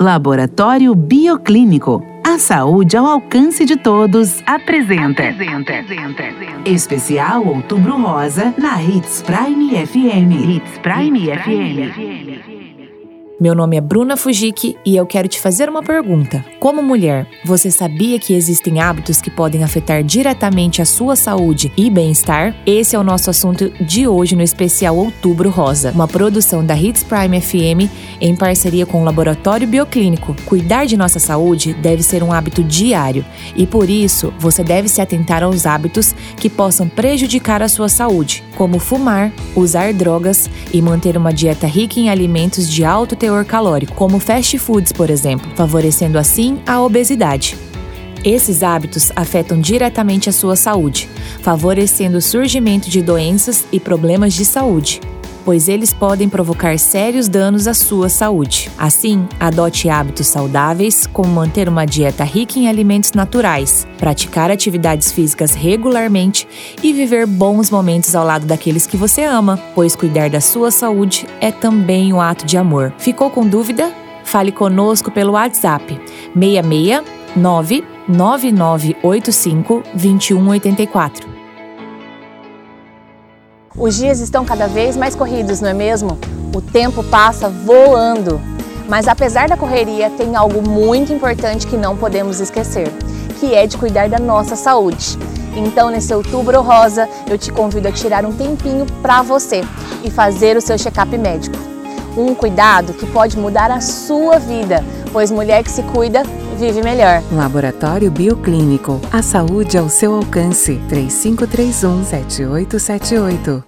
Laboratório Bioclínico. A saúde ao alcance de todos apresenta. apresenta. Especial Outubro Rosa na Hits Prime FM. Hits Prime, Hits Prime FM. FM. Meu nome é Bruna Fujiki e eu quero te fazer uma pergunta. Como mulher, você sabia que existem hábitos que podem afetar diretamente a sua saúde e bem-estar? Esse é o nosso assunto de hoje no especial Outubro Rosa, uma produção da Hits Prime FM em parceria com o Laboratório Bioclínico. Cuidar de nossa saúde deve ser um hábito diário e por isso você deve se atentar aos hábitos que possam prejudicar a sua saúde, como fumar, usar drogas e manter uma dieta rica em alimentos de alto teor calórico, como fast foods, por exemplo, favorecendo assim a obesidade. Esses hábitos afetam diretamente a sua saúde, favorecendo o surgimento de doenças e problemas de saúde, pois eles podem provocar sérios danos à sua saúde. Assim, adote hábitos saudáveis, como manter uma dieta rica em alimentos naturais, praticar atividades físicas regularmente e viver bons momentos ao lado daqueles que você ama, pois cuidar da sua saúde é também um ato de amor. Ficou com dúvida? Fale conosco pelo WhatsApp 669 9985 2184. Os dias estão cada vez mais corridos, não é mesmo? O tempo passa voando. Mas apesar da correria, tem algo muito importante que não podemos esquecer, que é de cuidar da nossa saúde. Então, nesse outubro rosa, eu te convido a tirar um tempinho para você e fazer o seu check-up médico. Um cuidado que pode mudar a sua vida, pois mulher que se cuida vive melhor. Laboratório Bioclínico. A saúde ao seu alcance. 3531 7878.